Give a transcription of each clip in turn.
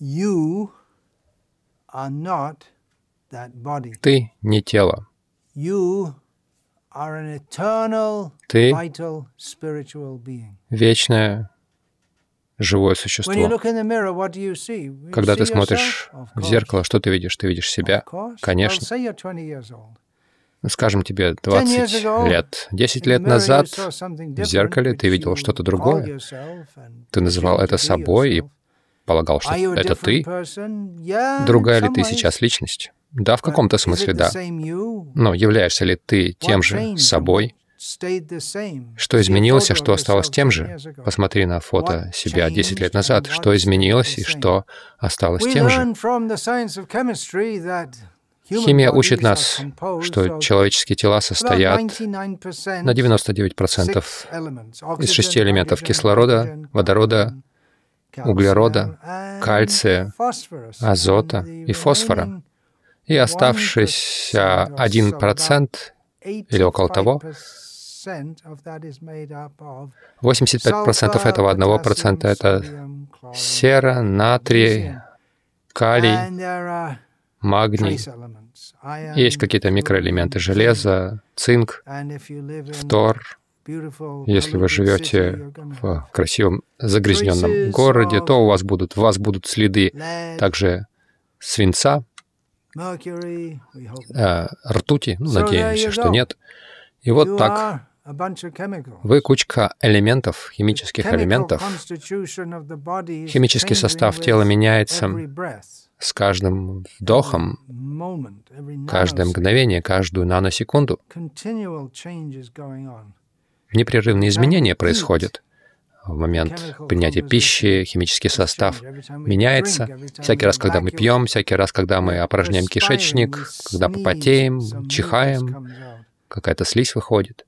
You are not that body. Ты не тело. You are an eternal, Ты vital, spiritual being. вечное живое When you существо. look in the mirror, what do you see? You Когда ты смотришь в зеркало, что ты видишь? Ты видишь себя, конечно. say you're 20 years old. Ну, Скажем, тебе 10 years 20 ago, лет. 10 In the лет назад в зеркале ты видел что-то другое. Ты называл это собой и. Полагал, что это ты. Другая ли ты сейчас личность? Да, в каком-то смысле да. Но являешься ли ты тем же собой? Что изменилось, а что осталось тем 10 же? Посмотри на фото себя 10 лет назад. Что изменилось и что осталось тем же? Химия учит нас, что человеческие тела состоят 99% на 99% six elements. из шести элементов кислорода, водорода, углерода, кальция, азота и фосфора. И оставшийся 1%, или около того, 85% of that is made up of 85% sulfur, этого 1% potassium, это сера, натрий, калий, магний. Есть какие-то микроэлементы железа, цинк, фтор. Если вы живете в красивом загрязненном городе, то у вас будут, у вас будут следы также свинца, э, ртути, ну, надеемся, что нет. И вот так вы кучка элементов, химических элементов. Химический состав тела меняется с каждым вдохом, каждое мгновение, каждую наносекунду. Непрерывные изменения происходят. В момент принятия пищи химический состав меняется. Всякий раз, когда мы пьем, всякий раз, когда мы опорожняем кишечник, когда мы потеем, чихаем, какая-то слизь выходит.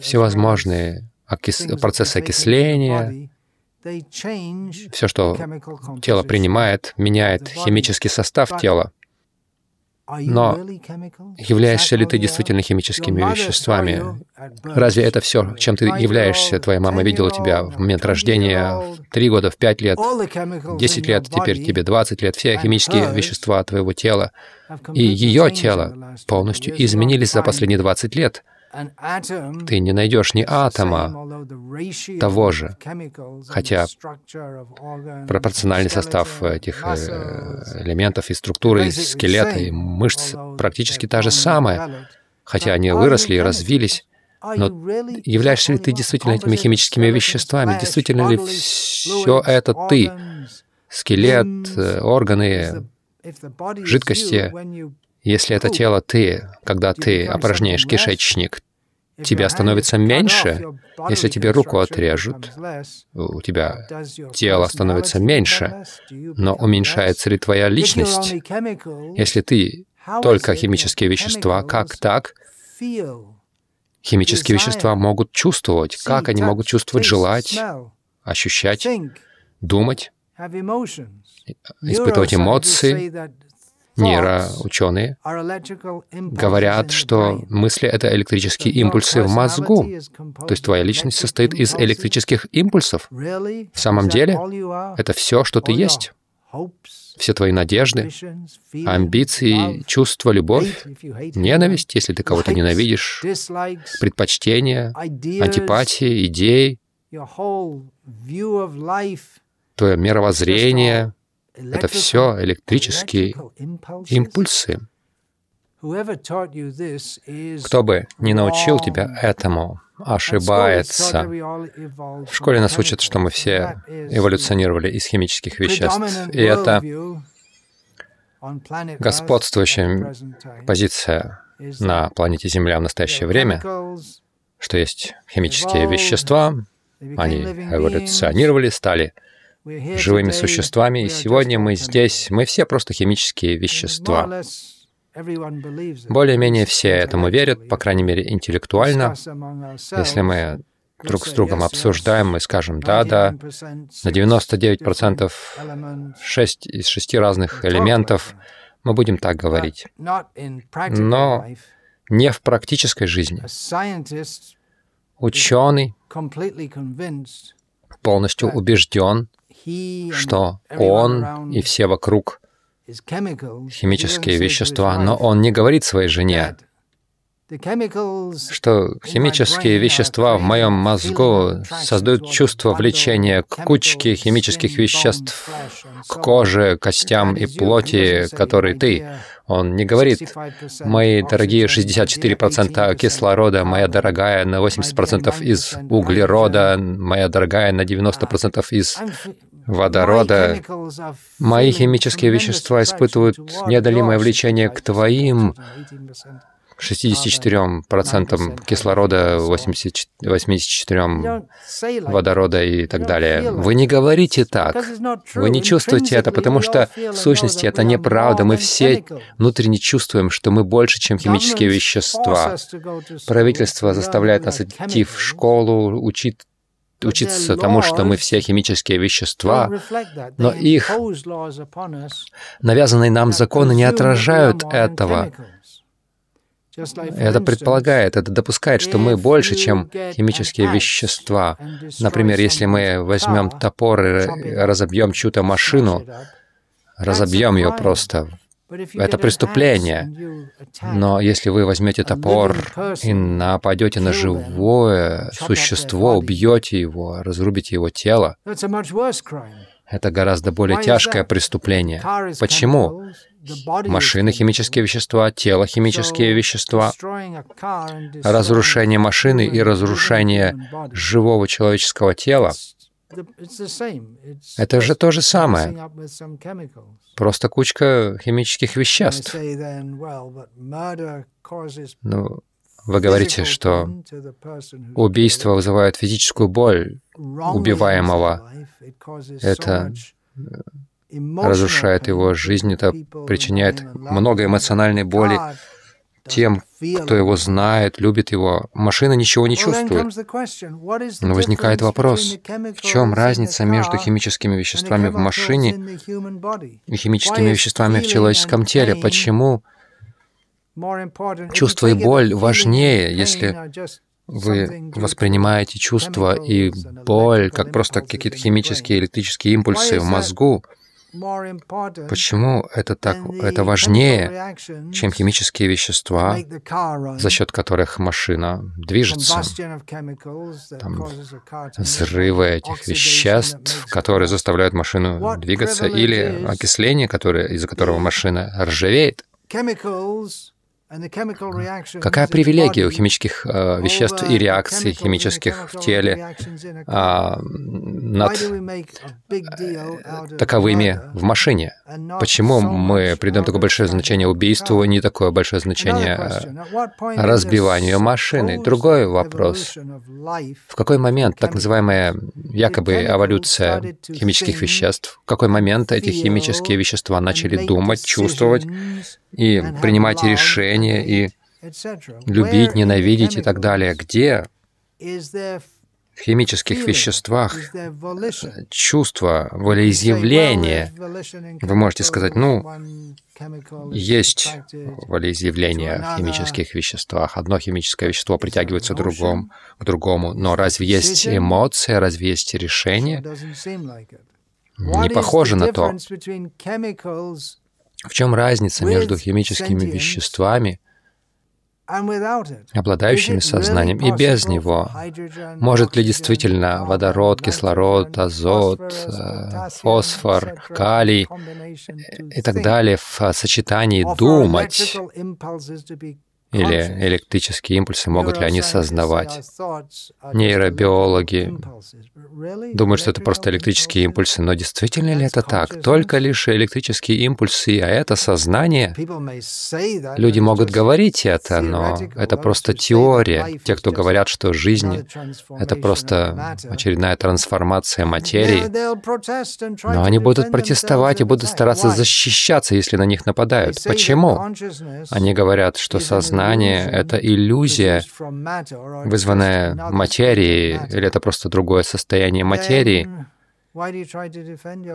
Всевозможные окис- процессы окисления, все, что тело принимает, меняет химический состав тела. Но являешься ли ты действительно химическими веществами? Разве это все, чем ты являешься? Твоя мама видела тебя в момент рождения в 3 года, в 5 лет, 10 лет, теперь тебе 20 лет. Все химические вещества твоего тела и ее тело полностью изменились за последние 20 лет. Ты не найдешь ни атома того же, хотя пропорциональный состав этих э, элементов и структуры, и скелета, и мышц практически та же самая, хотя они выросли и развились. Но являешься ли ты действительно этими химическими веществами? Действительно ли все это ты? Скелет, э, органы, жидкости. Если это тело ты, когда ты опорожняешь кишечник, тебя становится меньше. Если тебе руку отрежут, у тебя тело становится меньше, но уменьшается ли твоя личность? Если ты только химические вещества, как так? Химические вещества могут чувствовать. Как они могут чувствовать, желать, ощущать, думать, испытывать эмоции? Нейроученые говорят, что мысли — это электрические импульсы в мозгу. То есть твоя личность состоит из электрических импульсов. В самом деле, это все, что ты есть. Все твои надежды, амбиции, чувства, любовь, ненависть, если ты кого-то ненавидишь, предпочтения, антипатии, идеи, твое мировоззрение — это все электрические импульсы. Кто бы не научил тебя этому, ошибается. В школе нас учат, что мы все эволюционировали из химических веществ. И это господствующая позиция на планете Земля в настоящее время, что есть химические вещества, они эволюционировали, стали живыми существами, и сегодня мы здесь, мы все просто химические вещества. Более-менее все этому верят, по крайней мере, интеллектуально. Если мы друг с другом обсуждаем, мы скажем «да-да», на 99% 6 из 6 разных элементов мы будем так говорить. Но не в практической жизни. Ученый полностью убежден, что он и все вокруг химические вещества, но он не говорит своей жене, что химические вещества в моем мозгу создают чувство влечения к кучке химических веществ, к коже, костям и плоти, которые ты. Он не говорит, мои дорогие 64% кислорода, моя дорогая на 80% из углерода, моя дорогая на 90% из водорода. Мои химические вещества испытывают неодолимое влечение к твоим 64% кислорода, 80, 84% водорода и так далее. Вы не говорите так. Вы не чувствуете это, потому что в сущности это неправда. Мы все внутренне чувствуем, что мы больше, чем химические вещества. Правительство заставляет нас идти в школу, учить учиться тому, что мы все химические вещества, но их навязанные нам законы не отражают этого. Это предполагает, это допускает, что мы больше, чем химические вещества. Например, если мы возьмем топор и разобьем чью-то машину, разобьем ее просто, это преступление. Но если вы возьмете топор и нападете на живое существо, убьете его, разрубите его тело, это гораздо более тяжкое преступление. Почему? Машины — химические вещества, тело — химические вещества. Разрушение машины и разрушение живого человеческого тела — это же то же самое. Просто кучка химических веществ. Ну, вы говорите, что убийство вызывает физическую боль убиваемого. Это разрушает его жизнь, это причиняет много эмоциональной боли тем, кто его знает, любит его. Машина ничего не чувствует. Но возникает вопрос, в чем разница между химическими веществами в машине и химическими веществами в человеческом теле? Почему Чувство и боль важнее, если вы воспринимаете чувство и боль как просто какие-то химические электрические импульсы в мозгу. Почему это так, это важнее, чем химические вещества, за счет которых машина движется? Там взрывы этих веществ, которые заставляют машину двигаться, или окисление, которое, из-за которого машина ржавеет. Какая привилегия у химических э, веществ и реакций химических в теле э, над таковыми в машине? Почему мы придаем такое большое значение убийству, не такое большое значение э, разбиванию машины? Другой вопрос. В какой момент так называемая якобы эволюция химических веществ, в какой момент эти химические вещества начали думать, чувствовать и принимать решения, и любить, ненавидеть и так далее. Где в химических веществах чувство, волеизъявление. Вы можете сказать, ну, есть волеизъявление в химических веществах. Одно химическое вещество притягивается другом, к другому. Но разве есть эмоция, разве есть решение? Не похоже на то. В чем разница между химическими веществами, обладающими сознанием, и без него? Может ли действительно водород, кислород, азот, э, фосфор, калий и так далее в сочетании думать или электрические импульсы, могут ли они создавать. Нейробиологи думают, что это просто электрические импульсы, но действительно ли это так? Только лишь электрические импульсы, а это сознание? Люди могут говорить это, но это просто теория. Те, кто говорят, что жизнь — это просто очередная трансформация материи, но они будут протестовать и будут стараться защищаться, если на них нападают. Почему? Они говорят, что сознание сознание — это иллюзия, вызванная материей, или это просто другое состояние материи,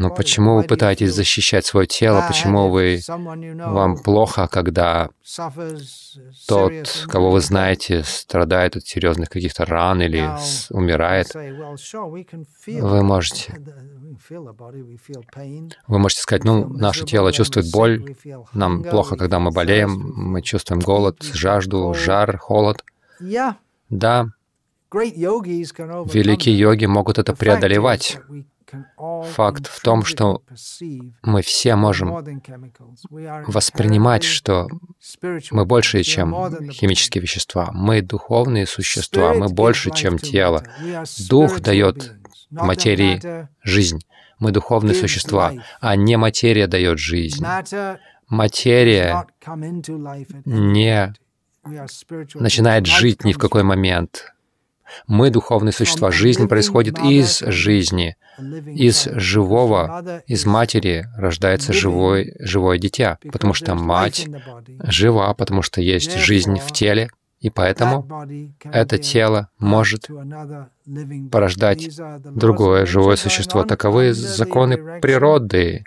Но почему вы пытаетесь защищать свое тело? Почему вы, вам плохо, когда тот, кого вы знаете, страдает от серьезных каких-то ран или умирает? Вы можете, вы можете сказать, ну, наше тело чувствует боль, нам плохо, когда мы болеем, мы чувствуем голод, жажду, жар, холод. Да, великие йоги могут это преодолевать. Факт в том, что мы все можем воспринимать, что мы больше, чем химические вещества. Мы духовные существа, мы больше, чем тело. Дух дает материи жизнь. Мы духовные существа, а не материя дает жизнь. Материя не начинает жить ни в какой момент. Мы духовные существа. Жизнь происходит из жизни. Из живого, из матери рождается живой, живое дитя, потому что мать жива, потому что есть жизнь в теле, и поэтому это тело может порождать другое живое существо. Таковы законы природы.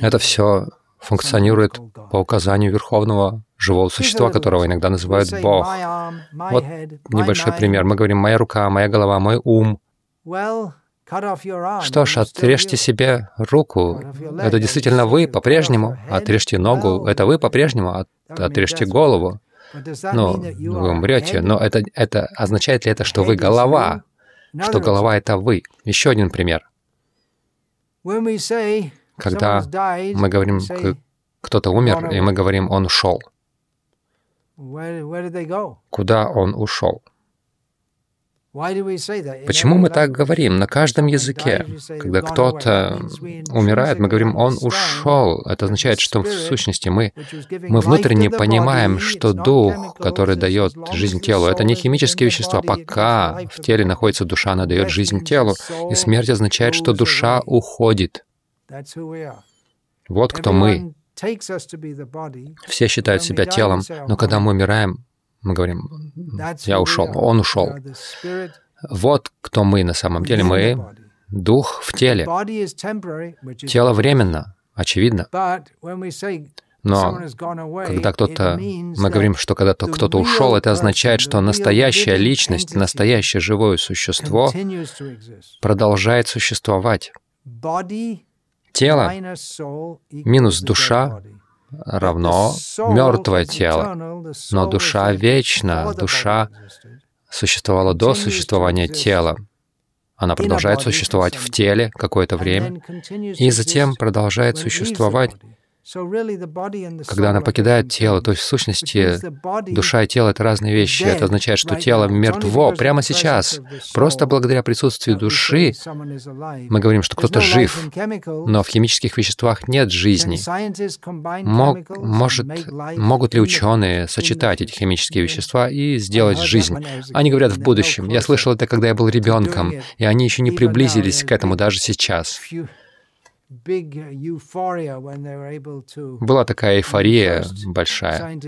Это все функционирует по указанию Верховного живого существа, которого иногда называют Бог. Вот небольшой пример. Мы говорим «моя рука», «моя голова», «мой ум». Что ж, отрежьте себе руку. Это действительно вы по-прежнему. Отрежьте ногу. Это вы по-прежнему. Отрежьте голову. Ну, вы умрете. Но это, это означает ли это, что вы голова? Что голова — это вы? Еще один пример. Когда мы говорим, кто-то умер, и мы говорим, он ушел. Куда он ушел? Почему мы так говорим на каждом языке? Когда кто-то умирает, мы говорим, он ушел. Это означает, что в сущности мы, мы внутренне понимаем, что дух, который дает жизнь телу, это не химические вещества. Пока в теле находится душа, она дает жизнь телу. И смерть означает, что душа уходит. Вот кто мы. Все считают себя телом, но когда мы умираем, мы говорим, я ушел, он ушел. Вот кто мы на самом деле. Мы — дух в теле. Тело временно, очевидно. Но когда кто-то, мы говорим, что когда кто-то ушел, это означает, что настоящая личность, настоящее живое существо продолжает существовать. Тело минус душа равно мертвое тело, но душа вечна, душа существовала до существования тела. Она продолжает существовать в теле какое-то время и затем продолжает существовать когда она покидает тело, то есть в сущности душа и тело — это разные вещи. Это означает, что тело мертво прямо сейчас. Просто благодаря присутствию души мы говорим, что кто-то жив, но в химических веществах нет жизни. Мог, может, могут ли ученые сочетать эти химические вещества и сделать жизнь? Они говорят в будущем. Я слышал это, когда я был ребенком, и они еще не приблизились к этому даже сейчас. Была такая эйфория большая,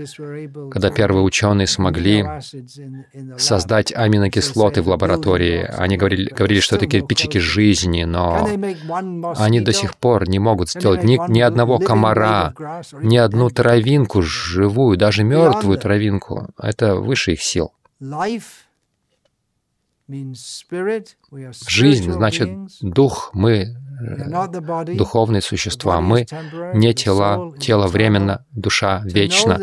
когда первые ученые смогли создать аминокислоты в лаборатории. Они говорили, говорили, что это кирпичики жизни, но они до сих пор не могут сделать ни, ни одного комара, ни одну травинку живую, даже мертвую травинку. Это выше их сил. Жизнь значит дух, мы духовные существа. Мы не тела, тело временно, душа вечна.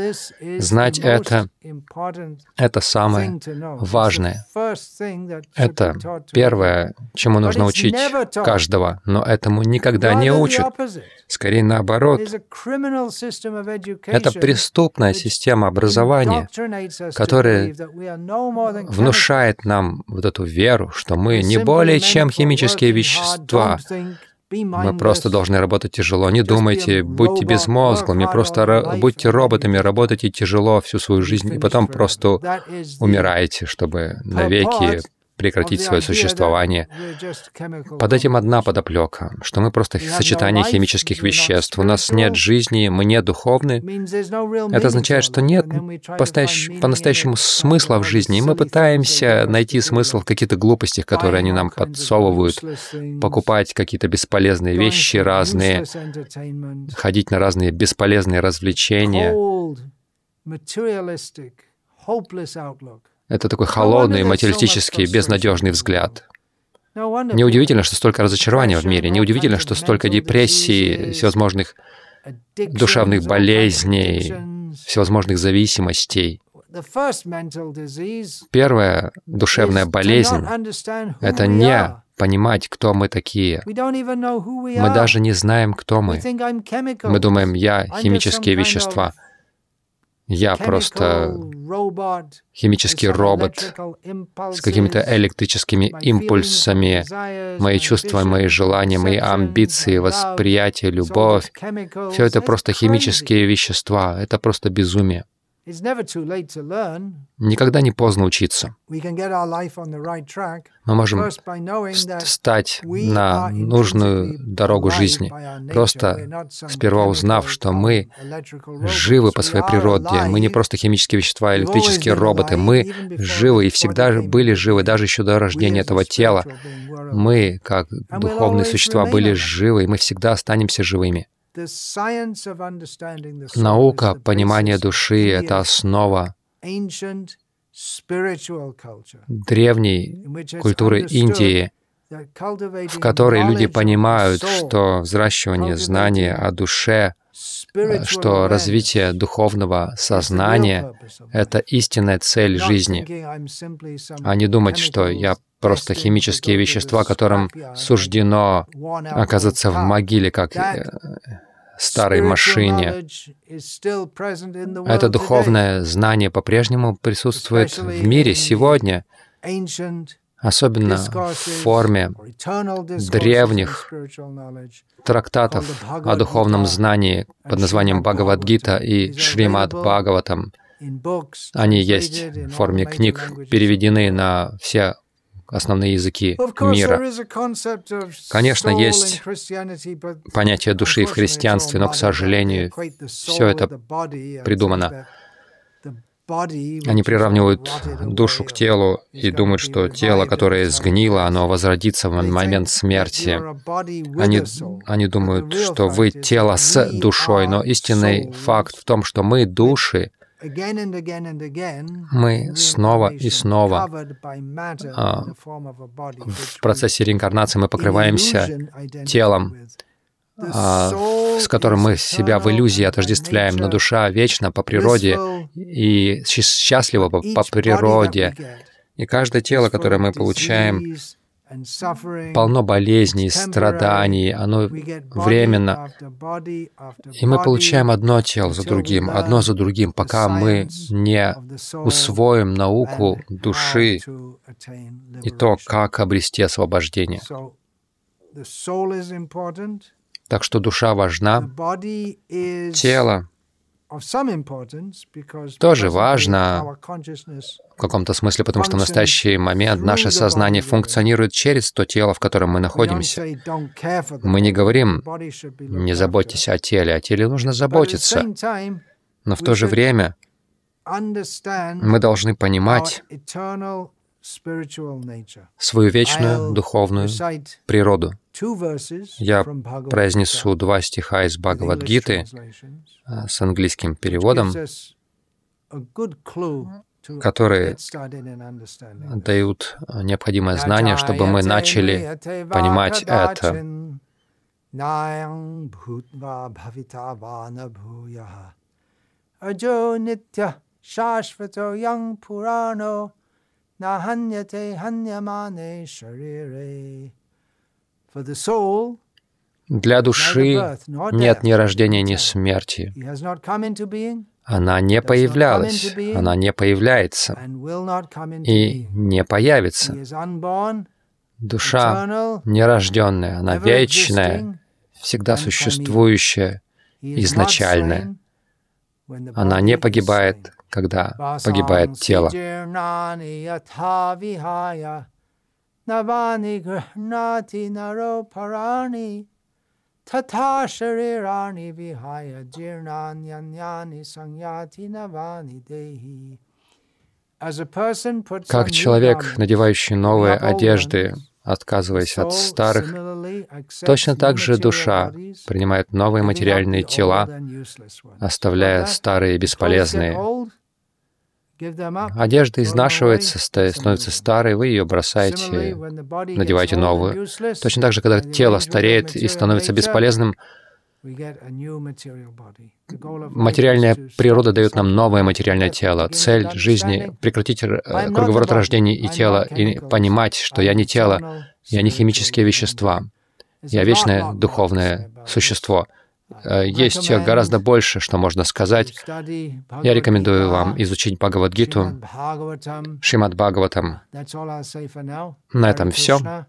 Знать это — это самое важное. Это первое, чему нужно учить каждого, но этому никогда не учат. Скорее наоборот. Это преступная система образования, которая внушает нам вот эту веру, что мы не более чем химические вещества, мы просто должны работать тяжело. Не думайте, будьте безмозглыми, просто будьте роботами, работайте тяжело всю свою жизнь, и потом просто умираете, чтобы навеки прекратить свое существование. Под этим одна подоплека, что мы просто сочетание химических веществ. У нас нет жизни, мы не духовны. Это означает, что нет по-настоящему смысла в жизни, и мы пытаемся найти смысл в каких-то глупостях, которые они нам подсовывают, покупать какие-то бесполезные вещи разные, ходить на разные бесполезные развлечения. Это такой холодный, материалистический, безнадежный взгляд. Неудивительно, что столько разочарования в мире, неудивительно, что столько депрессий, всевозможных душевных болезней, всевозможных зависимостей. Первая душевная болезнь — это не понимать, кто мы такие. Мы даже не знаем, кто мы. Мы думаем, я химические вещества. Я просто химический робот с какими-то электрическими импульсами. Мои чувства, мои желания, мои амбиции, восприятие, любовь — все это просто химические вещества. Это просто безумие. Никогда не поздно учиться. Мы можем встать на нужную дорогу жизни, просто сперва узнав, что мы живы по своей природе. Мы не просто химические вещества, электрические роботы. Мы живы и всегда были живы, даже еще до рождения этого тела. Мы, как духовные существа, были живы, и мы всегда останемся живыми. Наука понимания души — это основа древней культуры Индии, в которой люди понимают, что взращивание знания о душе, что развитие духовного сознания — это истинная цель жизни, а не думать, что я просто химические вещества, которым суждено оказаться в могиле, как э, старой машине. Это духовное знание по-прежнему присутствует в мире сегодня, особенно в форме древних трактатов о духовном знании под названием Бхагавадгита и Шримад Бхагаватам. Они есть в форме книг, переведены на все основные языки мира. Конечно, есть понятие души в христианстве, но, к сожалению, все это придумано. Они приравнивают душу к телу и думают, что тело, которое сгнило, оно возродится в момент смерти. Они, они думают, что вы тело с душой, но истинный факт в том, что мы души, мы снова и снова а, в процессе реинкарнации мы покрываемся телом, а, с которым мы себя в иллюзии отождествляем, но душа вечна по природе и счастлива по, по природе. И каждое тело, которое мы получаем, полно болезней, страданий, оно временно. И мы получаем одно тело за другим, одно за другим, пока мы не усвоим науку души и то, как обрести освобождение. Так что душа важна, тело тоже важно в каком-то смысле, потому что в настоящий момент наше сознание функционирует через то тело, в котором мы находимся. Мы не говорим «не заботьтесь о теле», о теле нужно заботиться. Но в то же время мы должны понимать свою вечную духовную природу. Я произнесу два стиха из Бхагавадгиты а, с английским переводом, которые дают необходимое знание, чтобы мы начали понимать это. Аджо нитя шашвато янг пурано для души нет ни рождения, ни смерти. Она не появлялась, она не появляется. и не появится. Душа нерожденная, она вечная, всегда существующая, изначальная. Она не погибает, когда погибает тело. Как человек, надевающий новые одежды, отказываясь от старых, точно так же душа принимает новые материальные тела, оставляя старые бесполезные. Одежда изнашивается, становится старой, вы ее бросаете, надеваете новую. Точно так же, когда тело стареет и становится бесполезным, Материальная природа дает нам новое материальное тело. Цель жизни — прекратить круговорот рождения и тела, и понимать, что я не тело, я не химические вещества, я вечное духовное существо. Э, есть гораздо больше, что можно сказать. Я рекомендую вам изучить Бхагавадгиту, Шримад Бхагаватам. На этом все.